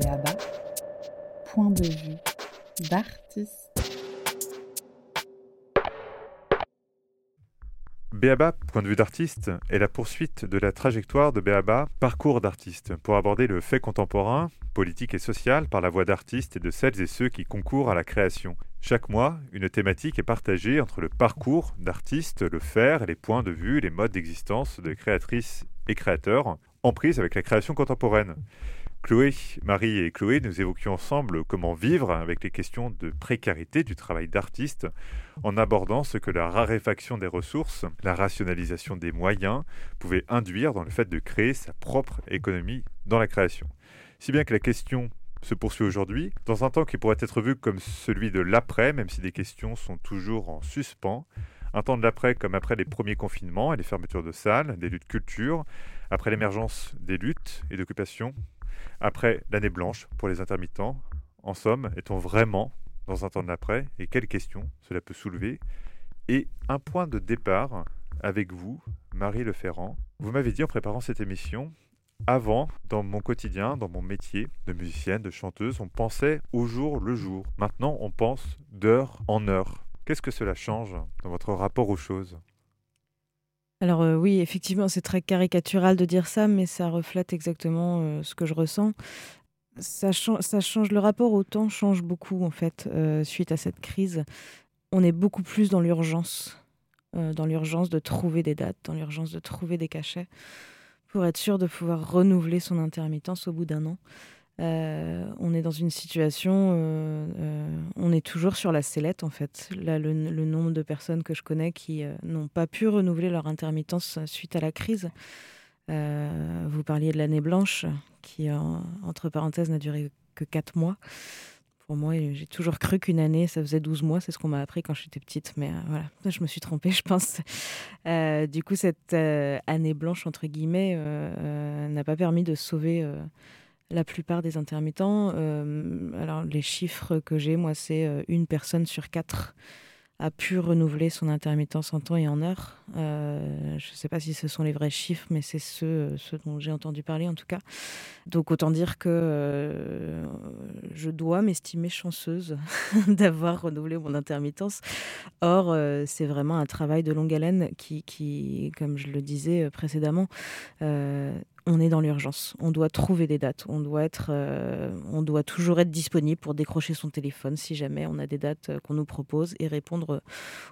Béaba, point de vue d'artiste. Béaba, point de vue d'artiste, est la poursuite de la trajectoire de Béaba, parcours d'artiste, pour aborder le fait contemporain, politique et social par la voix d'artistes et de celles et ceux qui concourent à la création. Chaque mois, une thématique est partagée entre le parcours d'artistes, le faire, les points de vue, les modes d'existence de créatrices et créateurs, en prise avec la création contemporaine. Chloé, Marie et Chloé, nous évoquions ensemble comment vivre avec les questions de précarité du travail d'artiste en abordant ce que la raréfaction des ressources, la rationalisation des moyens pouvait induire dans le fait de créer sa propre économie dans la création. Si bien que la question se poursuit aujourd'hui, dans un temps qui pourrait être vu comme celui de l'après, même si des questions sont toujours en suspens, un temps de l'après comme après les premiers confinements et les fermetures de salles, des luttes culture, après l'émergence des luttes et d'occupations après l'année blanche pour les intermittents. En somme, est-on vraiment dans un temps de l'après? Et quelles questions cela peut soulever? Et un point de départ avec vous, Marie Leferrand. Vous m'avez dit en préparant cette émission, avant, dans mon quotidien, dans mon métier de musicienne, de chanteuse, on pensait au jour le jour. Maintenant, on pense d'heure en heure. Qu'est-ce que cela change dans votre rapport aux choses? Alors euh, oui, effectivement, c'est très caricatural de dire ça, mais ça reflète exactement euh, ce que je ressens. Ça, change le rapport au temps, change beaucoup en fait euh, suite à cette crise. On est beaucoup plus dans l'urgence, dans l'urgence de trouver des dates, dans l'urgence de trouver des cachets pour être sûr de pouvoir renouveler son intermittence au bout d'un an. Euh, on est dans une situation, euh, euh, on est toujours sur la sellette en fait. Là, le, nombre de personnes que je connais qui n'ont pas pu renouveler leur intermittence suite à la crise. vous parliez de l'année blanche, qui entre parenthèses n'a duré que 4 mois. Pour moi, j'ai toujours cru qu'une année, ça faisait 12 mois. C'est ce qu'on m'a appris quand j'étais petite. Mais voilà, je me suis trompée, je pense. du coup, cette année blanche, entre guillemets, n'a pas permis de sauver la plupart des intermittents. Euh, alors les chiffres que j'ai, moi, c'est euh, une personne sur quatre a pu renouveler son intermittence en temps et en heure. Euh, je ne sais pas si ce sont les vrais chiffres, mais c'est ceux, dont j'ai entendu parler en tout cas. Donc autant dire que je dois m'estimer chanceuse d'avoir renouvelé mon intermittence. Or, c'est vraiment un travail de longue haleine qui, qui comme je le disais précédemment, on est dans l'urgence. On doit trouver des dates. On doit, être, euh, on doit toujours être disponible pour décrocher son téléphone si jamais on a des dates euh, qu'on nous propose et répondre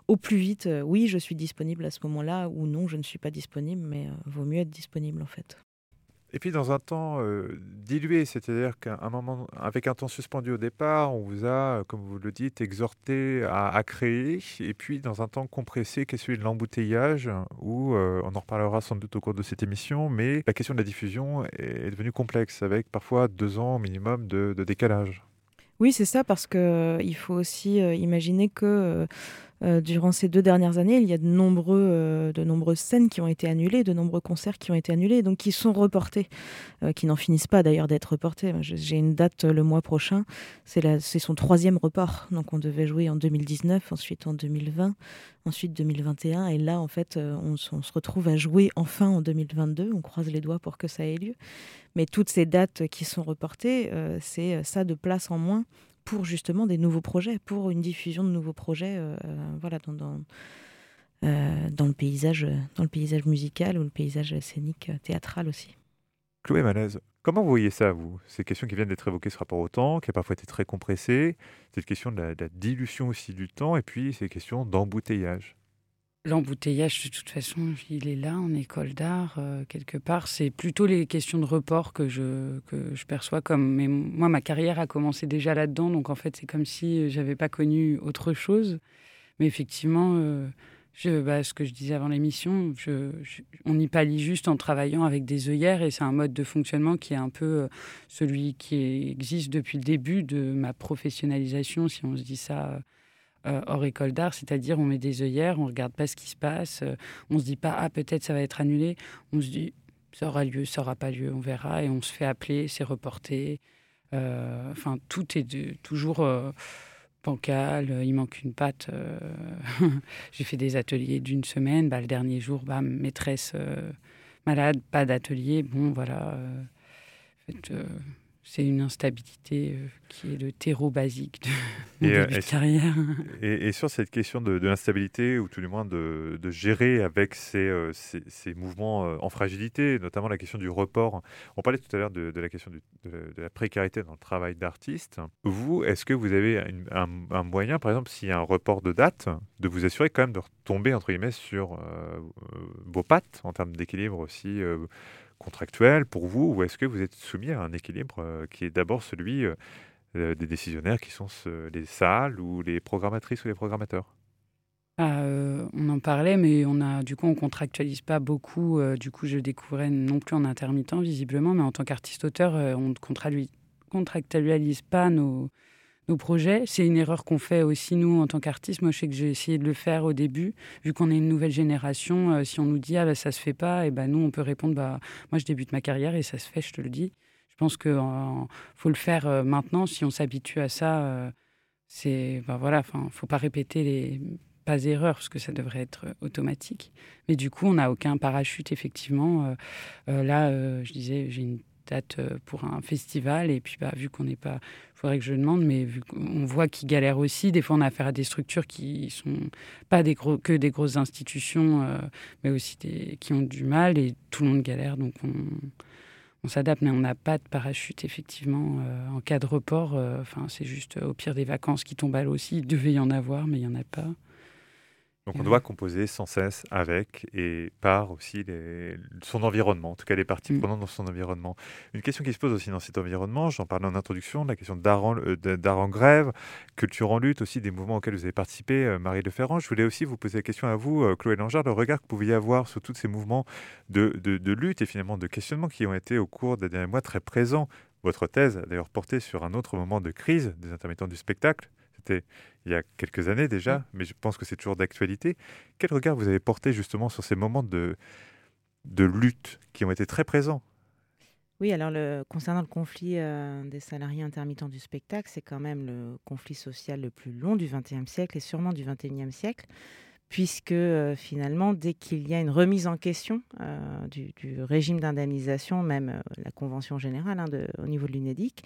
au plus vite euh, oui, je suis disponible à ce moment-là ou non, je ne suis pas disponible, mais vaut mieux être disponible en fait. Et puis dans un temps dilué, c'est-à-dire qu'un moment, avec un temps suspendu au départ, on vous a, comme vous le dites, exhorté à, créer, et puis dans un temps compressé qui est celui de l'embouteillage, où on en reparlera sans doute au cours de cette émission, mais la question de la diffusion est devenue complexe, avec parfois deux ans minimum de, décalage. Oui, c'est ça, parce qu'il faut aussi imaginer que euh, durant ces deux dernières années, il y a de, nombreux, euh, de nombreuses scènes qui ont été annulées, de nombreux concerts qui ont été annulés, donc qui sont reportés, euh, qui n'en finissent pas d'ailleurs d'être reportés. J'ai une date le mois prochain, c'est son troisième report. Donc on devait jouer en 2019, ensuite en 2020, ensuite 2021, et là en fait on, on se retrouve à jouer enfin en 2022. On croise les doigts pour que ça ait lieu. Mais toutes ces dates qui sont reportées, c'est ça de place en moins pour justement des nouveaux projets, pour une diffusion de nouveaux projets, euh, euh, voilà, dans, euh, dans, le paysage, dans le paysage musical ou le paysage scénique théâtral aussi. Chloé Malaise, comment vous voyez ça, vous? Ces questions qui viennent d'être évoquées ce rapport au temps, qui a parfois été très compressé, cette question de de la dilution aussi du temps, et puis ces questions d'embouteillage. L'embouteillage, de toute façon, il est là en école d'art, euh, quelque part. C'est plutôt les questions de report que je, que je perçois comme. Mais moi, ma carrière a commencé déjà là-dedans, donc en fait, c'est comme si j'avais pas connu autre chose. Mais effectivement, euh, bah, ce que je disais avant l'émission, on y pallie juste en travaillant avec des œillères et c'est un mode de fonctionnement qui est un peu euh, celui qui existe depuis le début de ma professionnalisation, si on se dit ça euh, hors école d'art, c'est-à-dire on met des œillères, on regarde pas ce qui se passe, euh, on se dit pas ah peut-être ça va être annulé, on se dit ça aura lieu, ça aura pas lieu, on verra et on se fait appeler, c'est reporté. Euh, enfin tout est toujours bancal, il manque une patte. J'ai fait des ateliers d'une semaine, bah, le dernier jour, bah, maîtresse malade, pas d'atelier, bon voilà. C'est une instabilité euh, qui est le terreau basique de mon début de carrière. Et, sur cette question de, l'instabilité, ou tout du moins de, gérer avec ces, ces, mouvements en fragilité, notamment la question du report. On parlait tout à l'heure de, la question de, la précarité dans le travail d'artiste. Vous, est-ce que vous avez un, un, moyen, par exemple, s'il y a un report de date, de vous assurer quand même de retomber, entre guillemets, sur vos pattes en termes d'équilibre aussi contractuel pour vous ou est-ce que vous êtes soumis à un équilibre euh, qui est d'abord celui euh, euh, des décisionnaires qui sont les salles ou les programmatrices ou les programmateurs? Ah, on en parlait, mais on a du coup on contractualise pas beaucoup. du coup, je découvrais non plus en intermittent visiblement, mais en tant qu'artiste-auteur, on ne contractualise pas nos, nos projets. C'est une erreur qu'on fait aussi, nous, en tant qu'artistes. Moi, je sais que j'ai essayé de le faire au début. Vu qu'on est une nouvelle génération, euh, si on nous dit ah, bah, ça se fait pas, et ben nous, on peut répondre bah, moi, je débute ma carrière et ça se fait, je te le dis. Je pense qu'il faut le faire euh, maintenant. Si on s'habitue à ça, euh, c'est. Bah, voilà, enfin, faut pas répéter les pas erreurs, parce que ça devrait être automatique. Mais du coup, on n'a aucun parachute, effectivement. là, je disais, j'ai une date pour un festival, et puis bah, vu qu'on n'est pas faudrait que je demande, mais vu qu'on voit qu'ils galèrent aussi, des fois on a affaire à des structures qui sont pas que des grosses institutions, euh, mais aussi qui ont du mal et tout le monde galère, donc on, s'adapte, mais on n'a pas de parachute effectivement euh, en cas de report. Euh, c'est juste au pire des vacances qui tombent à l'eau aussi. Il devait y en avoir, mais il y en a pas. Donc on doit composer sans cesse avec et par aussi son environnement, en tout cas les parties mm. prenantes dans son environnement. Une question qui se pose aussi dans cet environnement, j'en parlais en introduction, la question d'art en, euh, grève, culture en lutte, aussi des mouvements auxquels vous avez participé, euh, Marie Leferrand. Je voulais aussi vous poser la question à vous, euh, Chloé Langard, le regard que vous pouviez avoir sur tous ces mouvements de, de lutte et finalement de questionnement qui ont été au cours des derniers mois très présents. Votre thèse a d'ailleurs porté sur un autre moment de crise des intermittents du spectacle, c'était il y a quelques années déjà, mais je pense que c'est toujours d'actualité. Quel regard vous avez porté justement sur ces moments de, de lutte qui ont été très présents? Oui, alors le, concernant le conflit euh, des salariés intermittents du spectacle, c'est quand même le conflit social le plus long du XXe siècle et sûrement du XXIe siècle puisque euh, finalement, dès qu'il y a une remise en question euh, du, régime d'indemnisation, même euh, la convention générale hein, au niveau de l'UNEDIC,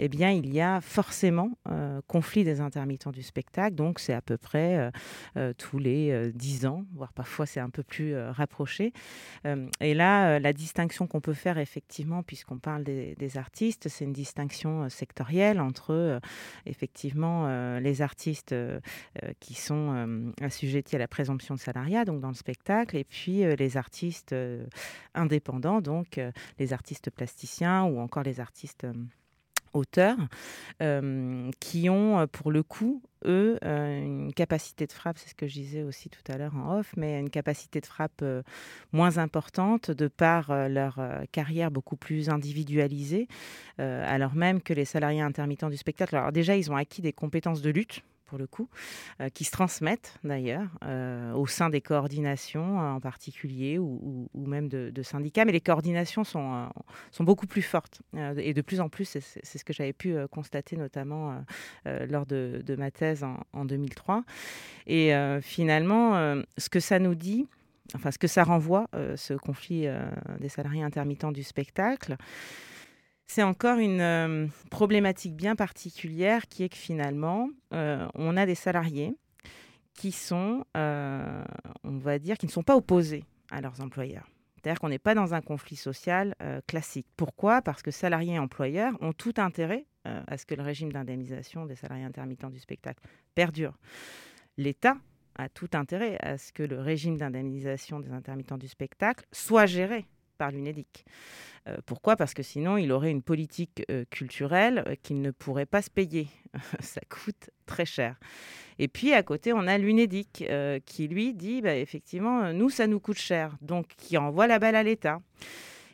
eh il y a forcément conflit des intermittents du spectacle. Donc, c'est à peu près tous les dix ans, voire parfois c'est un peu plus rapproché. et là, la distinction qu'on peut faire effectivement, puisqu'on parle des, des artistes, c'est une distinction sectorielle entre effectivement les artistes qui sont assujettis à la la présomption de salariat, donc dans le spectacle, et puis euh, les artistes euh, indépendants, donc euh, les artistes plasticiens ou encore les artistes auteurs, qui ont pour le coup, eux, une capacité de frappe, c'est ce que je disais aussi tout à l'heure en off, mais une capacité de frappe moins importante de par leur carrière beaucoup plus individualisée, alors même que les salariés intermittents du spectacle, alors déjà, ils ont acquis des compétences de lutte le coup, euh, qui se transmettent d'ailleurs euh, au sein des coordinations en particulier ou, même de, syndicats. Mais les coordinations sont, euh, sont beaucoup plus fortes et de plus en plus, c'est ce que j'avais pu constater notamment lors de, ma thèse en 2003. Et finalement, ce que ça nous dit, enfin ce que ça renvoie, ce conflit des salariés intermittents du spectacle, c'est encore une euh, problématique bien particulière qui est que finalement, euh, on a des salariés qui sont, euh, on va dire, qui ne sont pas opposés à leurs employeurs. C'est-à-dire qu'on n'est pas dans un conflit social classique. Pourquoi? Parce que salariés et employeurs ont tout intérêt à ce que le régime d'indemnisation des salariés intermittents du spectacle perdure. L'État a tout intérêt à ce que le régime d'indemnisation des intermittents du spectacle soit géré l'UNEDIC. Euh, pourquoi? Parce que sinon, il aurait une politique euh, culturelle euh, qu'il ne pourrait pas se payer. ça coûte très cher. Et puis, à côté, on a l'UNEDIC qui, lui, dit, bah, effectivement, nous, ça nous coûte cher. Donc, qui envoie la balle à l'État.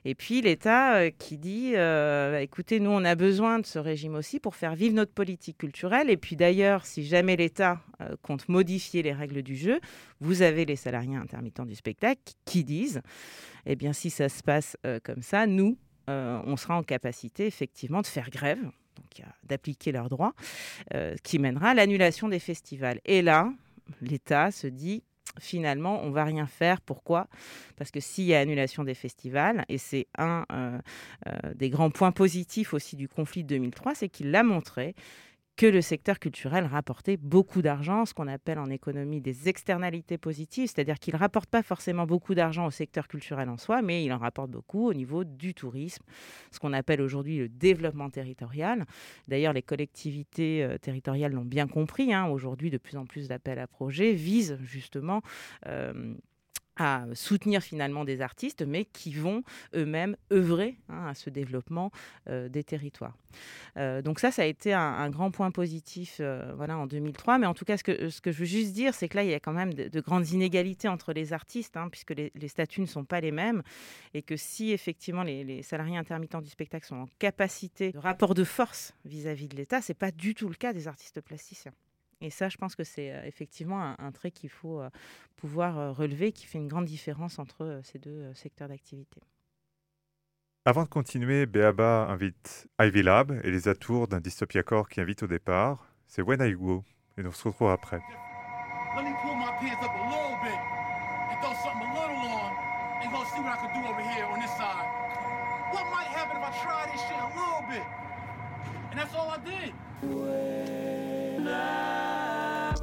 Et puis l'État euh, qui dit, euh, bah, écoutez, nous, on a besoin de ce régime aussi pour faire vivre notre politique culturelle. Et puis d'ailleurs, si jamais l'État euh, compte modifier les règles du jeu, vous avez les salariés intermittents du spectacle qui disent, eh bien, si ça se passe comme ça, nous, on sera en capacité effectivement de faire grève d'appliquer leurs droits, qui mènera à l'annulation des festivals. Et là, l'État se dit, finalement, on va rien faire. Pourquoi? Parce que s'il y a annulation des festivals, et c'est un des grands points positifs aussi du conflit de 2003, c'est qu'il l'a montré que le secteur culturel rapportait beaucoup d'argent, ce qu'on appelle en économie des externalités positives, c'est-à-dire qu'il ne rapporte pas forcément beaucoup d'argent au secteur culturel en soi, mais il en rapporte beaucoup au niveau du tourisme, ce qu'on appelle aujourd'hui le développement territorial. D'ailleurs, les collectivités euh, territoriales l'ont bien compris. Hein. Aujourd'hui, de plus en plus d'appels à projets visent justement... Euh, à soutenir finalement des artistes, mais qui vont eux-mêmes œuvrer hein, à ce développement des territoires. Donc ça, ça a été un, grand point positif voilà, en 2003. Mais en tout cas, ce que, je veux juste dire, c'est que là, il y a quand même de, grandes inégalités entre les artistes, hein, puisque les, statuts ne sont pas les mêmes, et que si effectivement les, salariés intermittents du spectacle sont en capacité rapport de force vis-à-vis -vis de l'État, c'est pas du tout le cas des artistes plasticiens. Et ça, je pense que c'est euh, effectivement un, trait qu'il faut euh, pouvoir euh, relever, qui fait une grande différence entre ces deux secteurs d'activité. Avant de continuer, Beaba invite Ivy Lab et les atours d'un dystopia core qui invite au départ. C'est When I Go, et on se retrouve après. Let me pull my pants up a little bit and throw something a little on and go see what I can do over here on this side. What might happen if I try this shit a little bit? And that's all I did. When I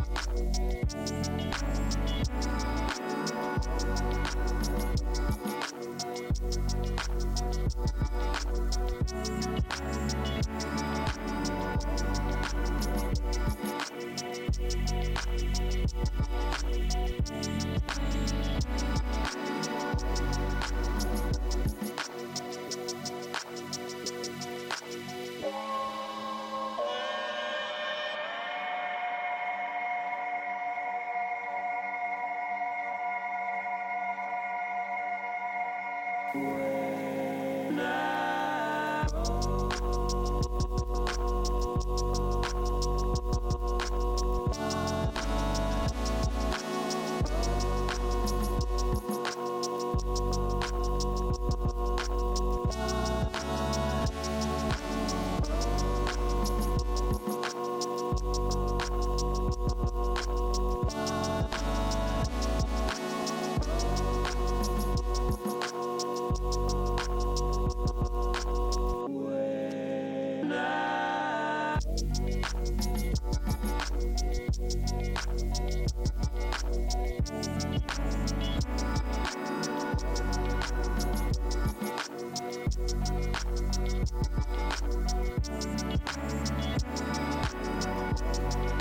Thank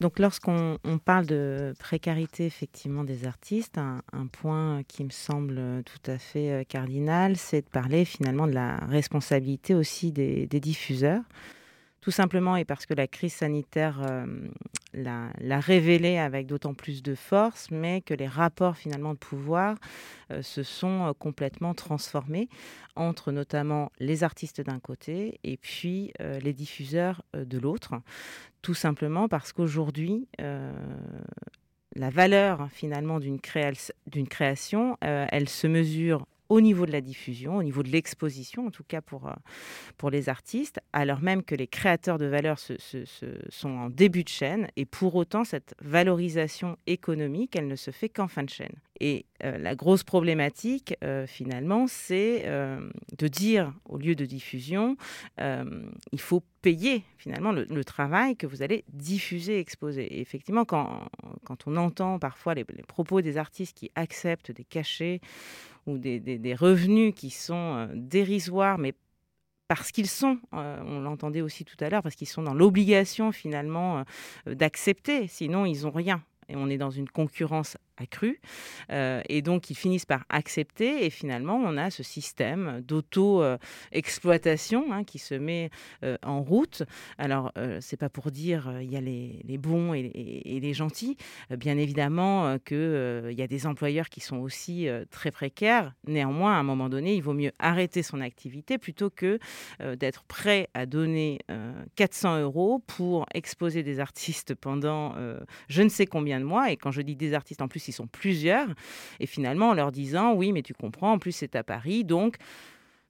Donc lorsqu'on parle de précarité effectivement des artistes, un, point qui me semble tout à fait euh, cardinal, c'est de parler finalement de la responsabilité aussi des diffuseurs. Tout simplement et parce que la crise sanitaire l'a révélé avec d'autant plus de force, mais que les rapports finalement de pouvoir se sont complètement transformés entre notamment les artistes d'un côté et puis les diffuseurs de l'autre. Tout simplement parce qu'aujourd'hui, la valeur finalement d'une création, elle se mesure au niveau de la diffusion, au niveau de l'exposition, en tout cas pour, euh, pour les artistes, alors même que les créateurs de valeur sont en début de chaîne, et pour autant, cette valorisation économique, elle ne se fait qu'en fin de chaîne. Et euh, la grosse problématique, euh, finalement, c'est de dire, au lieu de diffusion, il faut payer finalement le, travail que vous allez diffuser, exposer. Et effectivement, quand, quand on entend parfois les, les propos des artistes qui acceptent des cachets ou des, revenus qui sont euh, dérisoires, mais parce qu'ils sont, euh, on l'entendait aussi tout à l'heure, parce qu'ils sont dans l'obligation finalement euh, d'accepter, sinon ils n'ont rien. Et on est dans une concurrence Euh, et donc, ils finissent par accepter. Et finalement, on a ce système d'auto-exploitation hein, qui se met euh, en route. Alors, euh, c'est pas pour dire il y a les, bons et, les gentils. bien évidemment qu'il y a des employeurs qui sont aussi très précaires. Néanmoins, à un moment donné, il vaut mieux arrêter son activité plutôt que d'être prêt à donner 400 euros pour exposer des artistes pendant je ne sais combien de mois. Et quand je dis des artistes, en plus, sont plusieurs, et finalement en leur disant oui, mais tu comprends, en plus c'est à Paris, donc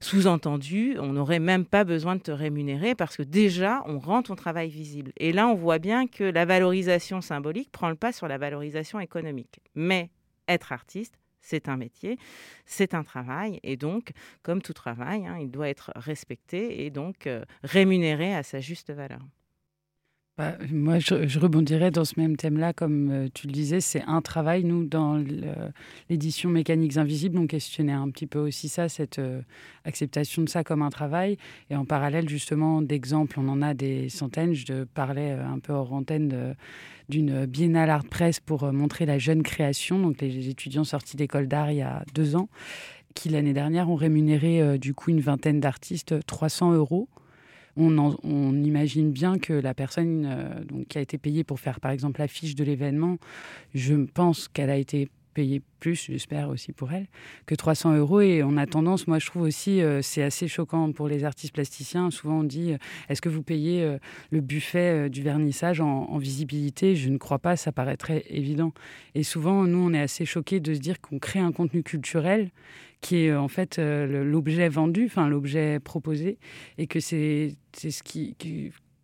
sous-entendu, on n'aurait même pas besoin de te rémunérer parce que déjà, on rend ton travail visible. Et là, on voit bien que la valorisation symbolique prend le pas sur la valorisation économique. Mais être artiste, c'est un métier, c'est un travail, et donc, comme tout travail, hein, il doit être respecté et donc euh, rémunéré à sa juste valeur. Bah, moi, je, rebondirais dans ce même thème-là, comme euh, tu le disais, c'est un travail. Nous, dans l'édition Mécaniques Invisibles, on questionnait un petit peu aussi ça, cette euh, acceptation de ça comme un travail. Et en parallèle, justement, d'exemples, on en a des centaines. Je parlais euh, un peu hors antenne d'une biennale art presse pour montrer la jeune création, donc les étudiants sortis d'école d'art il y a deux ans, qui l'année dernière ont rémunéré du coup une vingtaine d'artistes 300 euros on, imagine bien que la personne euh, qui a été payée pour faire par exemple l'affiche de l'événement, je pense qu'elle a été payée plus, j'espère aussi pour elle, que 300 euros. Et on a tendance, moi je trouve aussi, euh, c'est assez choquant pour les artistes plasticiens. Souvent on dit, euh, est-ce que vous payez le buffet du vernissage en, visibilité? Je ne crois pas, ça paraît très évident. Et souvent, nous, on est assez choqués de se dire qu'on crée un contenu culturel qui est en fait euh, l'objet vendu, enfin l'objet proposé, et que c'est ce qui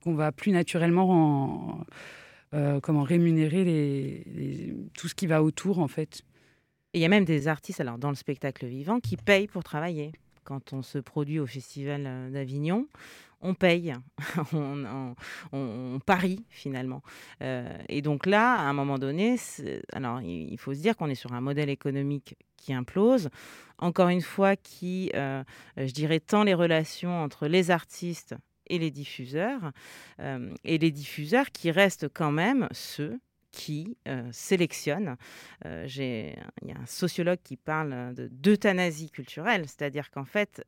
qu'on va plus naturellement euh, comment rémunérer tout ce qui va autour en fait. il y a même des artistes alors dans le spectacle vivant qui payent pour travailler. Quand on se produit au Festival euh, d'Avignon, on paye, on, parie finalement. Euh, et donc là, à un moment donné, alors il faut se dire qu'on est sur un modèle économique qui implose, encore une fois qui, je dirais, tend les relations entre les artistes et les diffuseurs, euh, et les diffuseurs qui restent quand même ceux qui sélectionnent. il y a un sociologue qui parle d'euthanasie culturelle, c'est-à-dire qu'en fait,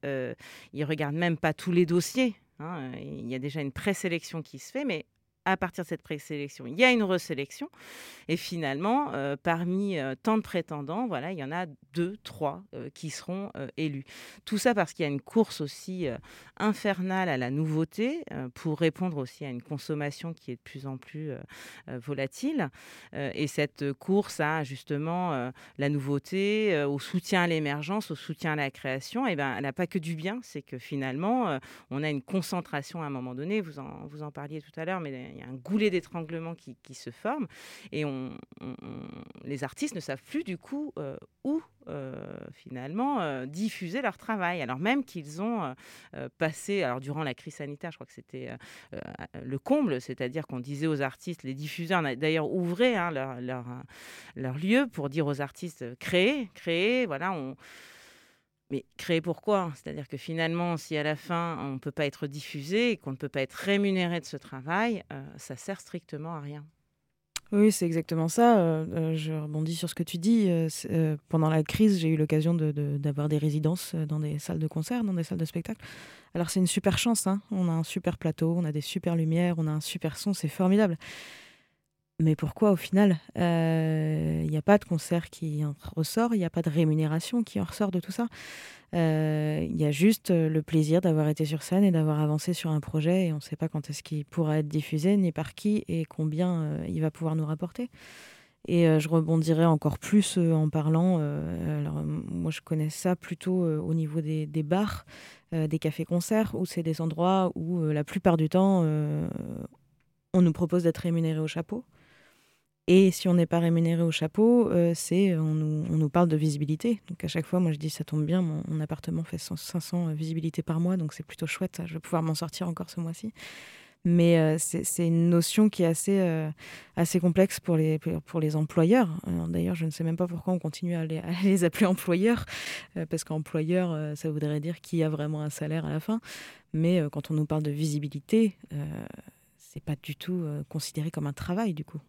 il regarde même pas tous les dossiers Hein, il y a déjà une présélection qui se fait, mais à partir de cette présélection, il y a une resélection. Et finalement, euh, parmi euh, tant de prétendants, voilà, il y en a deux, trois euh, qui seront élus. Tout ça parce qu'il y a une course aussi infernale à la nouveauté pour répondre aussi à une consommation qui est de plus en plus volatile. et cette course à justement la nouveauté, au soutien à l'émergence, au soutien à la création, et eh ben, elle n'a pas que du bien. C'est que finalement, on a une concentration à un moment donné. Vous en, vous en parliez tout à l'heure, mais y a un goulet d'étranglement qui, se forme et on, les artistes ne savent plus du coup euh, où euh, finalement euh, diffuser leur travail, alors même qu'ils ont passé, alors durant la crise sanitaire, je crois que c'était le comble, c'est-à-dire qu'on disait aux artistes, les diffuseurs d'ailleurs ouvraient hein, leur, leur, leur, lieu pour dire aux artistes créez, créez, voilà, on mais créer pourquoi C'est-à-dire que finalement, si à la fin, on ne peut pas être diffusé qu'on ne peut pas être rémunéré de ce travail, euh, ça sert strictement à rien. Oui, c'est exactement ça. Euh, euh, je rebondis sur ce que tu dis. pendant la crise, j'ai eu l'occasion d'avoir des résidences dans des salles de concert, dans des salles de spectacle. Alors c'est une super chance. Hein. On a un super plateau, on a des super lumières, on a un super son, c'est formidable. Mais pourquoi au final Il euh, n'y a pas de concert qui en ressort, il n'y a pas de rémunération qui en ressort de tout ça? Il euh, y a juste euh, le plaisir d'avoir été sur scène et d'avoir avancé sur un projet et on ne sait pas quand est-ce qu'il pourra être diffusé, ni par qui et combien il va pouvoir nous rapporter. Et je rebondirai encore plus en parlant. alors, moi, je connais ça plutôt au niveau des, des bars, des cafés-concerts, où c'est des endroits où la plupart du temps, on nous propose d'être rémunéré au chapeau. Et si on n'est pas rémunéré au chapeau, euh, c'est on nous, on nous, parle de visibilité. Donc à chaque fois, moi je dis ça tombe bien, mon, appartement fait 500 visibilités par mois, donc c'est plutôt chouette. Je vais pouvoir m'en sortir encore ce mois-ci. Mais euh, c'est une notion qui est assez, euh, assez complexe pour les, pour les employeurs. D'ailleurs, je ne sais même pas pourquoi on continue à les, à les appeler employeurs, parce qu'employeur, ça voudrait dire qui a vraiment un salaire à la fin. Mais quand on nous parle de visibilité, c'est pas du tout considéré comme un travail du coup.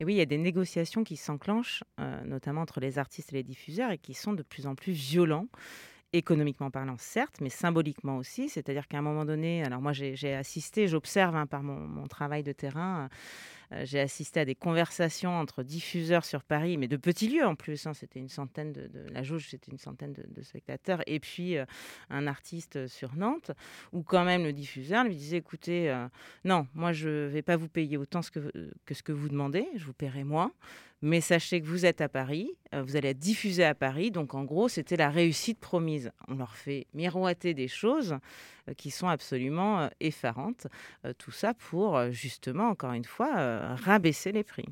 Et oui, il y a des négociations qui s'enclenchent, euh, notamment entre les artistes et les diffuseurs, et qui sont de plus en plus violents économiquement parlant, certes, mais symboliquement aussi. C'est-à-dire qu'à un moment donné, alors moi j'ai assisté, j'observe hein, par mon, travail de terrain, euh, j'ai assisté à des conversations entre diffuseurs sur Paris, mais de petits lieux en plus. Hein. c'était une centaine de, la jauge, c'était une centaine de, spectateurs, et puis euh, un artiste sur Nantes, où quand même le diffuseur lui disait écoutez, euh, non, moi je vais pas vous payer autant que, que ce que vous demandez, je vous paierai moins. Mais sachez que vous êtes à Paris, vous allez être diffusé à Paris. Donc en gros, c'était la réussite promise. On leur fait miroiter des choses qui sont absolument effarantes. Tout ça pour justement, encore une fois, rabaisser les prix.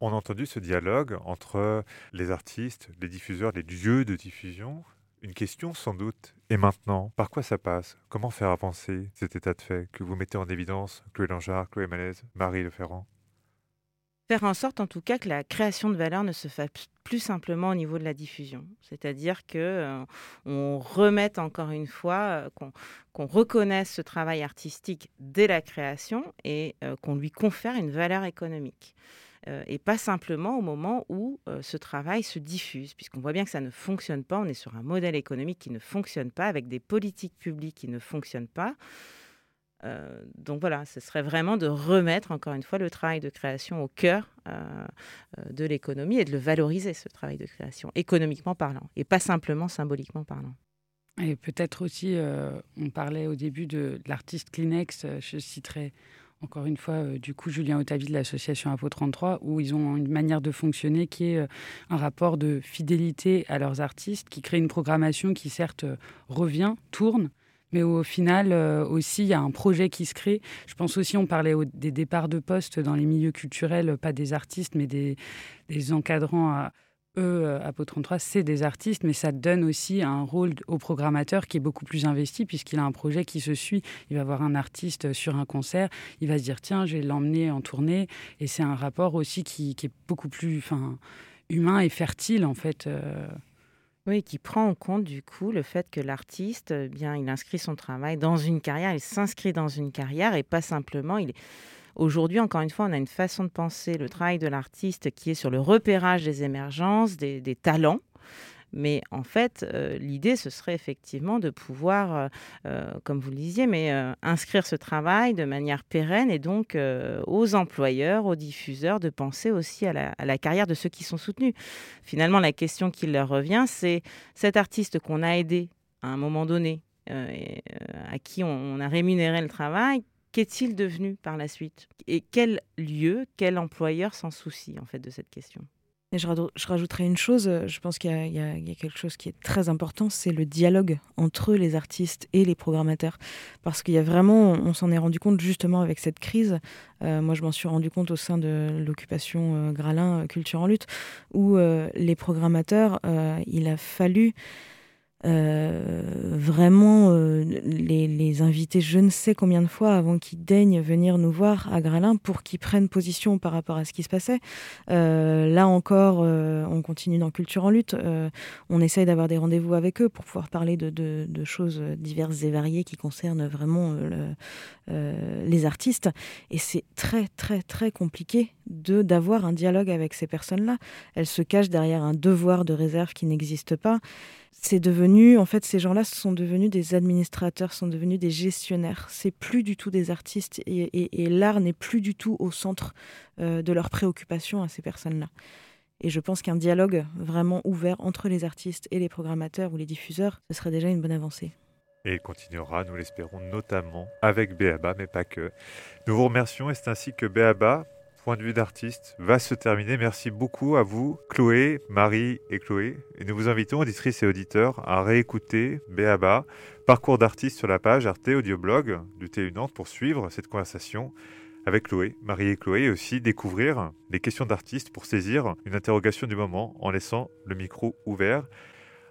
On a entendu ce dialogue entre les artistes, les diffuseurs, les lieux de diffusion. Une question sans doute. Et maintenant, par quoi ça passe? Comment faire avancer cet état de fait que vous mettez en évidence, Chloé Langeard, Chloé Malaise, Marie Leferrand? Faire en sorte en tout cas que la création de valeur ne se fasse plus simplement au niveau de la diffusion. C'est-à-dire que euh, on remette encore une fois, euh, qu'on reconnaisse ce travail artistique dès la création et euh, qu'on lui confère une valeur économique. et pas simplement au moment où ce travail se diffuse, puisqu'on voit bien que ça ne fonctionne pas, on est sur un modèle économique qui ne fonctionne pas, avec des politiques publiques qui ne fonctionnent pas. Euh, donc voilà, ce serait vraiment de remettre encore une fois le travail de création au cœur euh, euh, de l'économie et de le valoriser, ce travail de création, économiquement parlant, et pas simplement symboliquement parlant. Et peut-être aussi, on parlait au début de, l'artiste Kleenex, je citerai encore une fois, du coup, Julien Otavi de l'association Apo 33, où ils ont une manière de fonctionner qui est un rapport de fidélité à leurs artistes, qui crée une programmation qui, certes, revient, tourne, mais au final euh, aussi il y a un projet qui se crée. Je pense aussi, on parlait des départs de poste dans les milieux culturels, pas des artistes, mais des, encadrants. Eux, euh, à 33, c'est des artistes, mais ça donne aussi un rôle au programmateur qui est beaucoup plus investi puisqu'il a un projet qui se suit. Il va voir un artiste sur un concert, il va se dire tiens, je vais l'emmener en tournée, et c'est un rapport aussi qui, est beaucoup plus, enfin, humain et fertile en fait. Euh, oui, qui prend en compte du coup le fait que l'artiste, eh bien, il inscrit son travail dans une carrière, il s'inscrit dans une carrière et pas simplement, il Aujourd'hui, encore une fois, on a une façon de penser le travail de l'artiste qui est sur le repérage des émergences, des talents, mais en fait, euh, l'idée, ce serait effectivement de pouvoir, euh, euh, comme vous le disiez, mais inscrire ce travail de manière pérenne et donc aux employeurs, aux diffuseurs, de penser aussi à la, carrière de ceux qui sont soutenus. Finalement, la question qui leur revient, c'est cet artiste qu'on a aidé à un moment donné, à qui on, a rémunéré le travail, qu'est-il devenu par la suite? Et quel lieu, quel employeur s'en soucie en fait de cette question? Je, rajouterai une chose, euh, je pense qu'il y, a quelque chose qui est très important, c'est le dialogue entre les artistes et les programmateurs. Parce qu'il y a vraiment, on s'en est rendu compte justement avec cette crise, euh, moi je m'en suis rendu compte au sein de l'occupation euh, Gralin Culture en lutte, où les programmateurs, il a fallu euh, vraiment euh, les, les, inviter je ne sais combien de fois avant qu'ils daignent venir nous voir à Gralin pour qu'ils prennent position par rapport à ce qui se passait. Euh, là encore, on continue dans Culture en lutte. on essaye d'avoir des rendez-vous avec eux pour pouvoir parler de, choses diverses et variées qui concernent vraiment le, les artistes. Et c'est très très très compliqué d'avoir un dialogue avec ces personnes-là. Elles se cachent derrière un devoir de réserve qui n'existe pas c'est devenu, en fait, ces gens-là sont devenus des administrateurs, sont devenus des gestionnaires. C'est plus du tout des artistes et, l'art n'est plus du tout au centre euh, de leurs préoccupations à ces personnes-là. Et je pense qu'un dialogue vraiment ouvert entre les artistes et les programmateurs ou les diffuseurs, ce serait déjà une bonne avancée. Et il continuera, nous l'espérons, notamment avec Béaba, mais pas que. Nous vous remercions et c'est ainsi que Béaba point de vue d'artiste va se terminer. Merci beaucoup à vous, Chloé, Marie et Chloé. Et nous vous invitons, auditrices et auditeurs, à réécouter Béaba, parcours d'artiste sur la page Arte Audioblog du TU Nantes pour suivre cette conversation avec Chloé, Marie et Chloé, et aussi découvrir les questions d'artistes pour saisir une interrogation du moment en laissant le micro ouvert.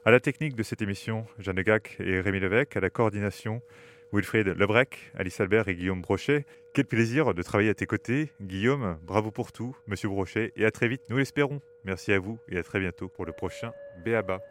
À la technique de cette émission, Jeanne Gac et Rémi Levesque, à la coordination, Wilfried Lebrec, Alice Albert et Guillaume Brochet. Quel plaisir de travailler à tes côtés. Guillaume, bravo pour tout, monsieur Brochet, et à très vite, nous l'espérons. Merci à vous et à très bientôt pour le prochain Béaba.